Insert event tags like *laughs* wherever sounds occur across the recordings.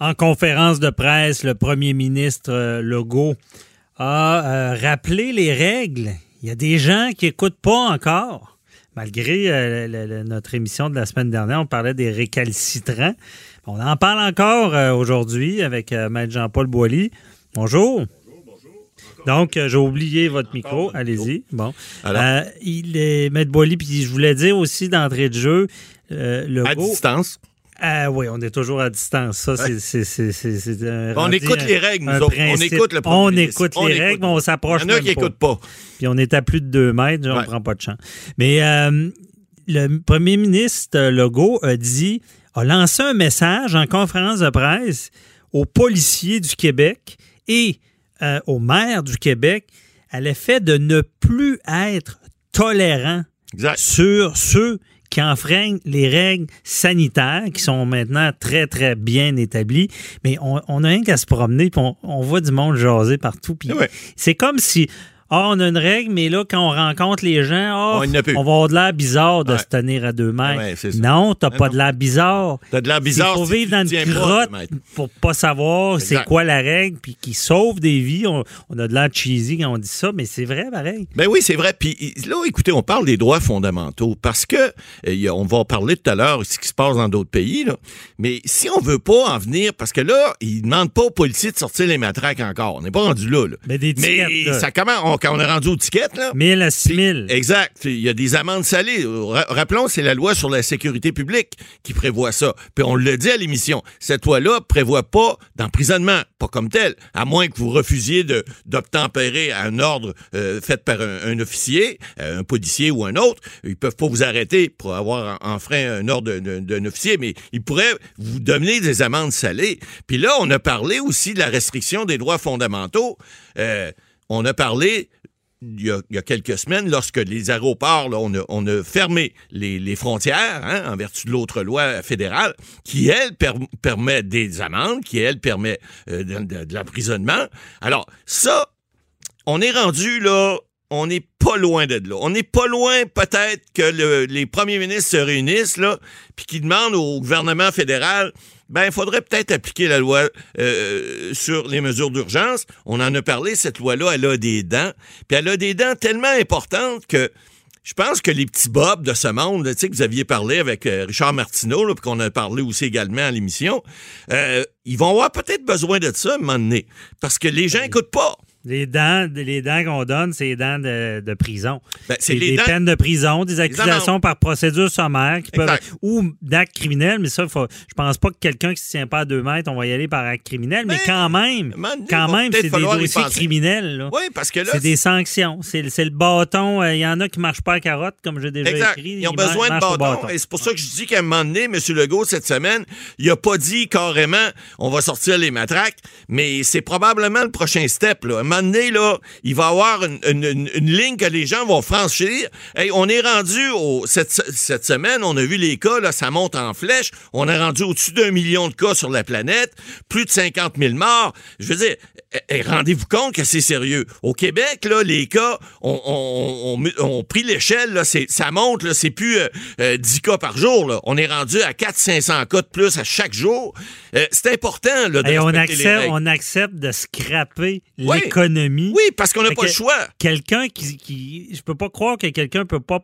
En conférence de presse, le premier ministre euh, Legault a euh, rappelé les règles. Il y a des gens qui n'écoutent pas encore. Malgré euh, le- le- notre émission de la semaine dernière, on parlait des récalcitrants. On en parle encore euh, aujourd'hui avec Maître Jean-Paul Boilly. Bonjour. Donc, euh, j'ai oublié votre micro. Allez-y. Bon. Alors? Euh, il est Maître Boilly, puis je voulais dire aussi d'entrée de jeu, euh, À Legault- distance. Ah oui, on est toujours à distance. Ça, c'est- c'est- c'est c'est- c'est un On écoute un- les règles, nous autres. On écoute le premier On écoute On les écoute. règles, mais on s'approche Il y en a qui n'écoutent pas. Puis on est à plus de deux mètres, on Ouais. prend pas de champ. Mais euh, le premier ministre Legault a dit, a lancé un message en conférence de presse aux policiers du Québec et euh, aux maires du Québec à l'effet de ne plus être tolérant Exact. sur ceux qui enfreignent les règles sanitaires qui sont maintenant très, très bien établies. Mais on, on a rien qu'à se promener, puis on, on voit du monde jaser partout. Puis Ouais. C'est comme si, ah, on a une règle, mais là, quand on rencontre les gens, ah, On va avoir de l'air bizarre de Ouais. se tenir à deux mètres. Ouais, non, t'as Mais pas non. de l'air bizarre. T'as de l'air bizarre. Il faut si vivre dans une pas, grotte maître. pour pas savoir c'est quoi la règle, puis qui sauve des vies. On, on a de l'air cheesy quand on dit ça, mais c'est vrai, pareil. Ben oui, c'est vrai. Puis là, écoutez, on parle des droits fondamentaux parce que euh, on va en parler tout à l'heure de ce qui se passe dans d'autres pays. Là. Mais si on veut pas en venir, parce que là, ils demandent pas aux policiers de sortir les matraques encore. On n'est pas rendu là. là. Mais des Mais tickets, là. ça commence. On, quand on est rendu aux tickets, là. 1000 à 6000. Puis- Exact. Il y a des amendes salées. Ra- Rappelons, c'est la loi sur la sécurité publique qui prévoit ça. Puis on le dit à l'émission. Cette loi-là prévoit pas d'emprisonnement, pas comme tel, à moins que vous refusiez d'obtempérer à un ordre euh, fait par un, un officier, euh, un policier ou un autre. Ils peuvent pas vous arrêter pour avoir en- enfreint un ordre d'un- d'un officier, mais ils pourraient vous donner des amendes salées. Puis là, on a parlé aussi de la restriction des droits fondamentaux. Euh, on a parlé il y, a, quelques semaines, lorsque les aéroports, là, on, a, fermé les, frontières hein, en vertu de l'autre loi fédérale, qui, elle, per- permet des amendes, qui, elle, permet euh, de, l'emprisonnement. Alors, ça, on est rendu là, on n'est pas loin de là. On n'est pas loin peut-être que le- les premiers ministres se réunissent là, puis qu'ils demandent au gouvernement fédéral, ben il faudrait peut-être appliquer la loi euh, sur les mesures d'urgence. On en a parlé, cette loi-là, elle a des dents, puis elle a des dents tellement importantes que je pense que les petits bobs de ce monde, tu sais, que vous aviez parlé avec euh, Richard Martineau, là, puis qu'on a parlé aussi également à l'émission, euh, ils vont avoir peut-être besoin de ça à un moment donné, parce que les gens n'écoutent pas. Les dents, les dents qu'on donne, c'est les dents de, de prison. Ben, c'est des dents- peines de prison, des accusations par procédure sommaire qui peuvent, ou d'actes criminels, mais ça, faut, je pense pas que quelqu'un qui se tient pas à deux mètres, on va y aller par acte criminel, mais Ben, quand même, donné, quand même, c'est des dossiers criminels. là. Oui, parce que là, C'est des sanctions. C'est le bâton. euh, Il y en a qui marchent pas à carotte, comme j'ai déjà Exact. écrit. Ils ont besoin de bâtons. Et c'est pour ça que je dis qu'à un moment donné, M. Legault, cette semaine, il a pas dit carrément on va sortir les matraques, mais c'est probablement le prochain step. Là. Là, il va y avoir une- une ligne que les gens vont franchir. Hey, on est rendu au, cette, cette semaine, on a vu les cas, là, ça monte en flèche. On est rendu au-dessus d'un million de cas sur la planète, plus de 50 000 morts. Je veux dire, eh, eh, rendez-vous compte que c'est sérieux. Au Québec, là, les cas ont, ont- ont pris l'échelle, ça monte, là, c'est plus euh, euh, 10 cas par jour. Là. On est rendu à 400-500 cas de plus à chaque jour. Euh, c'est important là, de Hey, on, accepte, on accepte de scraper Oui. l'économie. Oui, parce qu'on n'a pas que le choix. Quelqu'un qui, qui. Je peux pas croire que quelqu'un peut pas.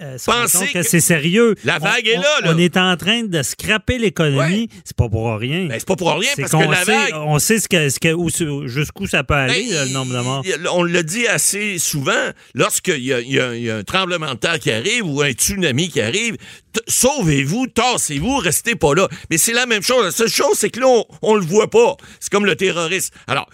Euh, Penser que, que- c'est sérieux. La On- vague est on- là, là. On est en train de scraper l'économie. C'est pas pour rien. Ben, c'est pas pour rien, parce qu'on que la sait, vague... on sait ce que, ce que- où- jusqu'où ça peut aller, Ben, là, le nombre de morts. On le dit assez souvent, lorsqu'il y, a- y y un tremblement de terre qui arrive ou un tsunami qui arrive, sauvez-vous, tassez-vous, restez pas là. Mais c'est la même chose. La seule chose, c'est que là, on, on le voit pas. C'est comme le terrorisme. Alors,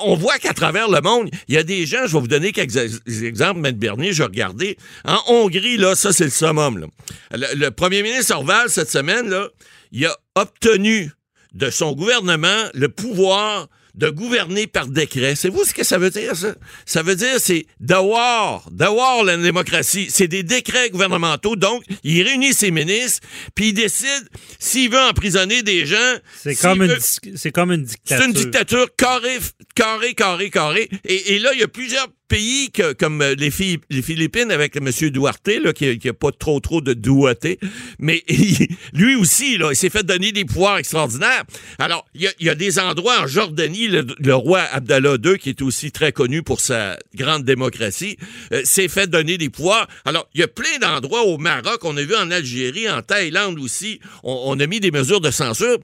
on voit qu'à travers le monde, il y a des gens, je vais vous donner quelques ex- exemples, Maître Bernier, je regardais. En Hongrie, là, ça, c'est le summum. le premier ministre Orval, cette semaine, là, il a obtenu de son gouvernement le pouvoir de gouverner par décret. C'est vous ce que ça veut dire, ça? Ça veut dire, c'est d'avoir, d'avoir la démocratie. C'est des décrets gouvernementaux. Donc, il réunit ses ministres, puis il décide s'il veut emprisonner des gens. C'est comme, une veut- c'est comme une dictature. c'est une dictature carré, carré, carré, carré. Et, et là, il y a plusieurs pays que, comme euh, les, les Philippines avec M. Duarte, là, qui n'a pas trop trop de douaté, mais *laughs* lui aussi, là, il s'est fait donner des pouvoirs extraordinaires. Alors, il y, a, des endroits en Jordanie, le, roi Abdallah II, qui est aussi très connu pour sa grande démocratie, euh, s'est fait donner des pouvoirs. Alors, il y a plein d'endroits au Maroc, on a vu en Algérie, en Thaïlande aussi, on, on a mis des mesures de censure.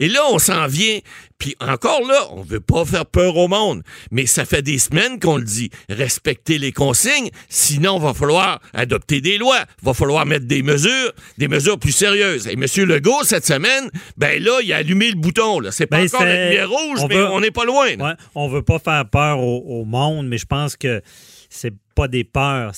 Et là, on s'en vient puis encore là, on veut pas faire peur au monde, mais ça fait des semaines qu'on le dit. Respecter les consignes, sinon va falloir adopter des lois, va falloir mettre des mesures, des mesures plus sérieuses. Et M. Legault, cette semaine, ben là, il a allumé le bouton. Là. C'est pas ben, encore la lumière rouge, mais on n'est pas loin. Ouais, on veut pas faire peur au monde, mais je pense que c'est pas des peurs.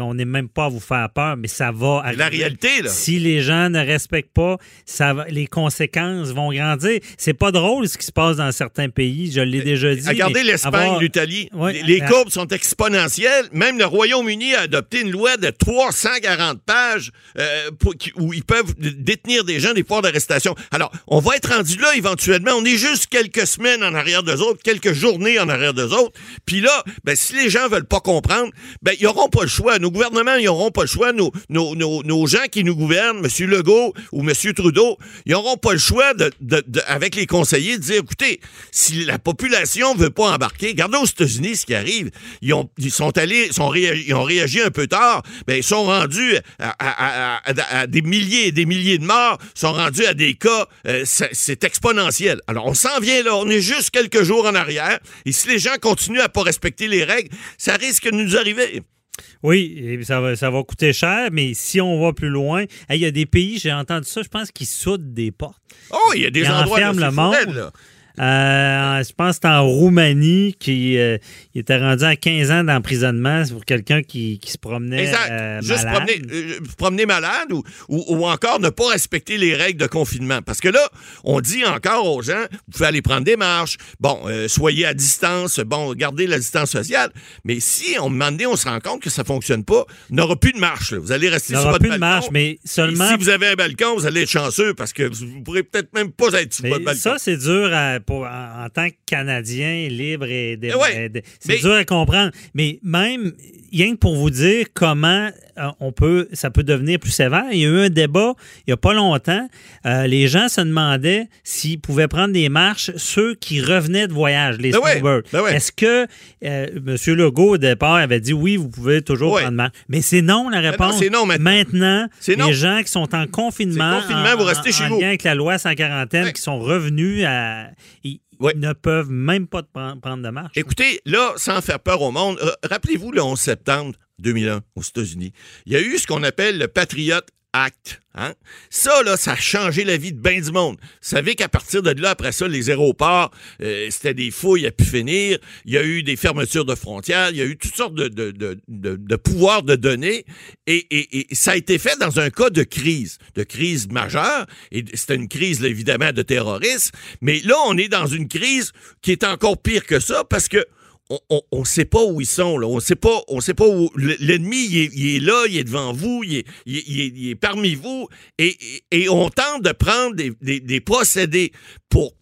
on n'est même pas à vous faire peur, mais ça va arriver. La réalité, là. Si les gens ne respectent pas, ça va, les conséquences vont grandir. C'est pas drôle ce qui se passe dans certains pays, je l'ai déjà dit. Regardez l'Espagne, l'Italie. les, courbes sont exponentielles. Même le Royaume-Uni a adopté une loi de 340 pages euh, où ils peuvent détenir des gens des pouvoirs d'arrestation. Alors, on va être rendu là éventuellement. On est juste quelques semaines en arrière d'eux autres, quelques journées en arrière d'eux autres. Puis là, ben, si les gens veulent pas comprendre, ben, ils n'auront pas le choix. Nos gouvernements, ils n'auront pas le choix. Nos, gens qui nous gouvernent, M. Legault ou M. Trudeau, ils n'auront pas le choix, de, avec les conseillers, de dire, écoutez, si la population veut pas embarquer, regardez aux États-Unis ce qui arrive. Ils, ont, sont allés, réagi, ils ont réagi un peu tard, ben, ils sont rendus à, des milliers et des milliers de morts, sont rendus à des cas, euh, c'est exponentiel. Alors, on s'en vient là, on est juste quelques jours en arrière, et si les gens continuent à pas respecter les règles, ça risque de nous arriver. Oui, ça va, ça va coûter cher, mais si on va plus loin, il y a des pays, j'ai entendu ça, je pense, qui soudent des portes. Oh, il y a des endroits où le monde. Euh, je pense que c'est en Roumanie qui euh, était rendu à 15 ans d'emprisonnement pour quelqu'un qui, se promenait euh, Juste malade. Promener, malade ou, ou, encore ne pas respecter les règles de confinement. Parce que là, on dit encore aux gens, vous pouvez aller prendre des marches, bon, soyez à distance, bon, gardez la distance sociale. Mais si, on moment donné, on se rend compte que ça fonctionne pas, il n'y aura plus de marche. Vous allez rester sur votre plus de marche, mais seulement... si vous avez un balcon, vous allez être chanceux parce que vous pourrez peut-être même pas être sur votre balcon. Ça, c'est dur à en, tant que Canadien libre et, c'est dur à comprendre. Mais même, rien que pour vous dire comment euh, on peut, ça peut devenir plus sévère. Il y a eu un débat il n'y a pas longtemps. Euh, les gens se demandaient s'ils pouvaient prendre des marches ceux qui revenaient de voyage, les ben snowbirds. Ben Est-ce que euh, M. Legault, au départ, avait dit oui, vous pouvez toujours prendre marche? Mais c'est non la ben réponse. Non maintenant. maintenant les gens qui sont en confinement, confinement vous restez chez vous. lien avec la loi sans quarantaine, qui sont revenus à ne peuvent même pas prendre de marche. Écoutez, là, sans faire peur au monde, euh, rappelez-vous le 11 septembre 2001 aux États-Unis. Il y a eu ce qu'on appelle le Patriot Act. Hein? Ça, là, ça a changé la vie de bien du monde. Vous savez qu'à partir de là, après ça, les aéroports, euh, c'était des fouilles à pu finir. Il y a eu des fermetures de frontières. Il y a eu toutes sortes de, de, de, de, pouvoirs de données. Et, et, ça a été fait dans un cas de crise, de crise majeure. Et c'était une crise, évidemment, de terrorisme. Mais là, on est dans une crise qui est encore pire que ça parce que on ne sait pas où ils sont. Là. On sait pas, on sait pas où. L'ennemi, il, est, là, il est devant vous, il est, parmi vous, et, on tente de prendre des, procédés pour,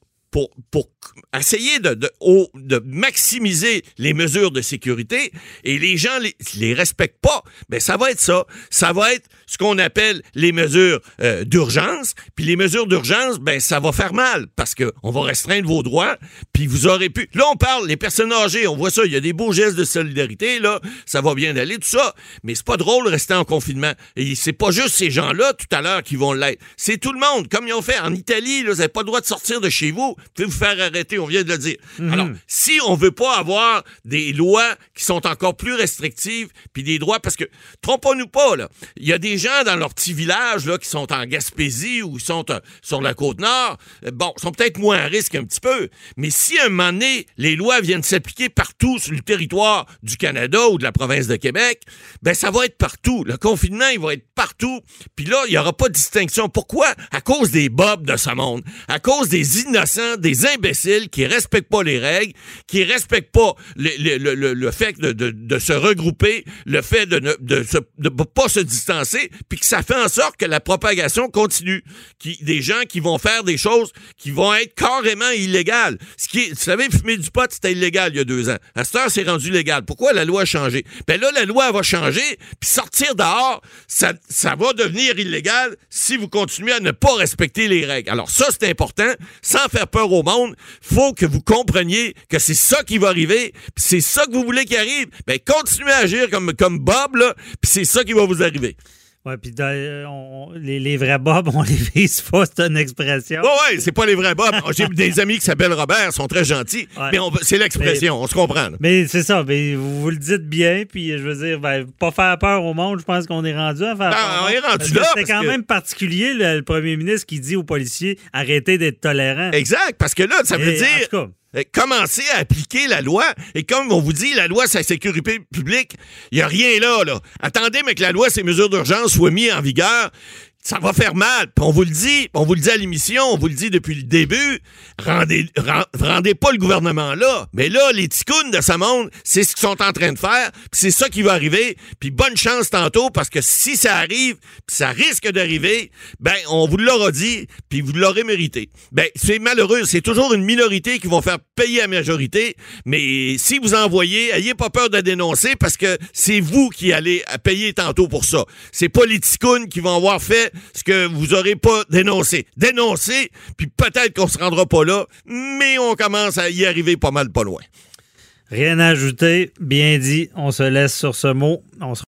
essayer de, maximiser les mesures de sécurité et les gens les, les respectent pas, ben ça va être ça. Ça va être ce qu'on appelle les mesures euh, d'urgence. Puis les mesures d'urgence, ben ça va faire mal parce que on va restreindre vos droits. Puis vous aurez pu. Là on parle les personnes âgées, on voit ça. Il y a des beaux gestes de solidarité là, ça va bien aller tout ça. Mais c'est pas drôle de rester en confinement. Et c'est pas juste ces gens-là tout à l'heure qui vont l'être. C'est tout le monde comme ils ont fait en Italie. Là, vous n'avez pas le droit de sortir de chez vous. Vous pouvez vous faire arrêter on vient de le dire. Mhm. Alors, si on veut pas avoir des lois qui sont encore plus restrictives, puis des droits, parce que, trompons-nous pas, là, il y a des gens dans leur petit village, là, qui sont en Gaspésie ou sont euh, sur la Côte-Nord, euh, bon, sont peut-être moins à risque un petit peu, mais si à un moment donné, les lois viennent s'appliquer partout sur le territoire du Canada ou de la province de Québec, ben ça va être partout. Le confinement, il va être partout, puis là, il y aura pas de distinction. Pourquoi? À cause des bobs de ce monde, à cause des innocents, des imbéciles qui respectent pas les règles, qui respectent pas le, le, le, fait de, se regrouper, le fait de ne pas se distancer. Puis que ça fait en sorte que la propagation continue. Qui, des gens qui vont faire des choses qui vont être carrément illégales. Ce qui vous savez, fumer du pot, c'était illégal il y a deux ans. À cette heure, c'est rendu légal. Pourquoi la loi a changé? Ben là, la loi va changer, puis sortir dehors, ça, ça va devenir illégal si vous continuez à ne pas respecter les règles. Alors ça, c'est important. Sans faire peur au monde, faut que vous compreniez que c'est ça qui va arriver, puis c'est ça que vous voulez qu'il arrive. Ben continuez à agir comme, comme Bob, là, puis c'est ça qui va vous arriver. Oui, puis euh, les, les, vrais Bob, on les vise pas, c'est une expression. Oui, oui, c'est pas les vrais Bob. *laughs* J'ai des amis qui s'appellent Robert, ils sont très gentils, mais c'est l'expression, on se comprend. Mais c'est ça, mais vous, vous, le dites bien, puis je veux dire, ben, pas faire peur au monde, je pense qu'on est rendu à faire ben, peur. On est rendu là. C'est quand même particulier, le, premier ministre qui dit aux policiers, arrêtez d'être tolérants. Exact, parce que là, ça veut dire... commencez à appliquer la loi. Et comme on vous dit, la loi, c'est la sécurité publique. Il n'y a rien là, là. Attendez, mais que la loi, ces mesures d'urgence soient mises en vigueur ça va faire mal. Puis on vous le dit, on vous le dit à l'émission, on vous le dit depuis le début. Rendez, rendez pas le gouvernement là. Mais là, les ticounes de ce monde, c'est ce qu'ils sont en train de faire. Puis c'est ça qui va arriver. Puis bonne chance tantôt, parce que si ça arrive, puis ça risque d'arriver, ben on vous l'aura dit, puis vous l'aurez mérité. Ben c'est malheureux. C'est toujours une minorité qui vont faire payer la majorité. Mais si vous en voyez, ayez pas peur de dénoncer, parce que c'est vous qui allez payer tantôt pour ça. C'est pas les ticounes qui vont avoir fait ce que vous aurez pas dénoncé. Dénoncé, puis peut-être qu'on se rendra pas là, mais on commence à y arriver pas mal pas loin. Rien à ajouter, bien dit. On se laisse sur ce mot. On se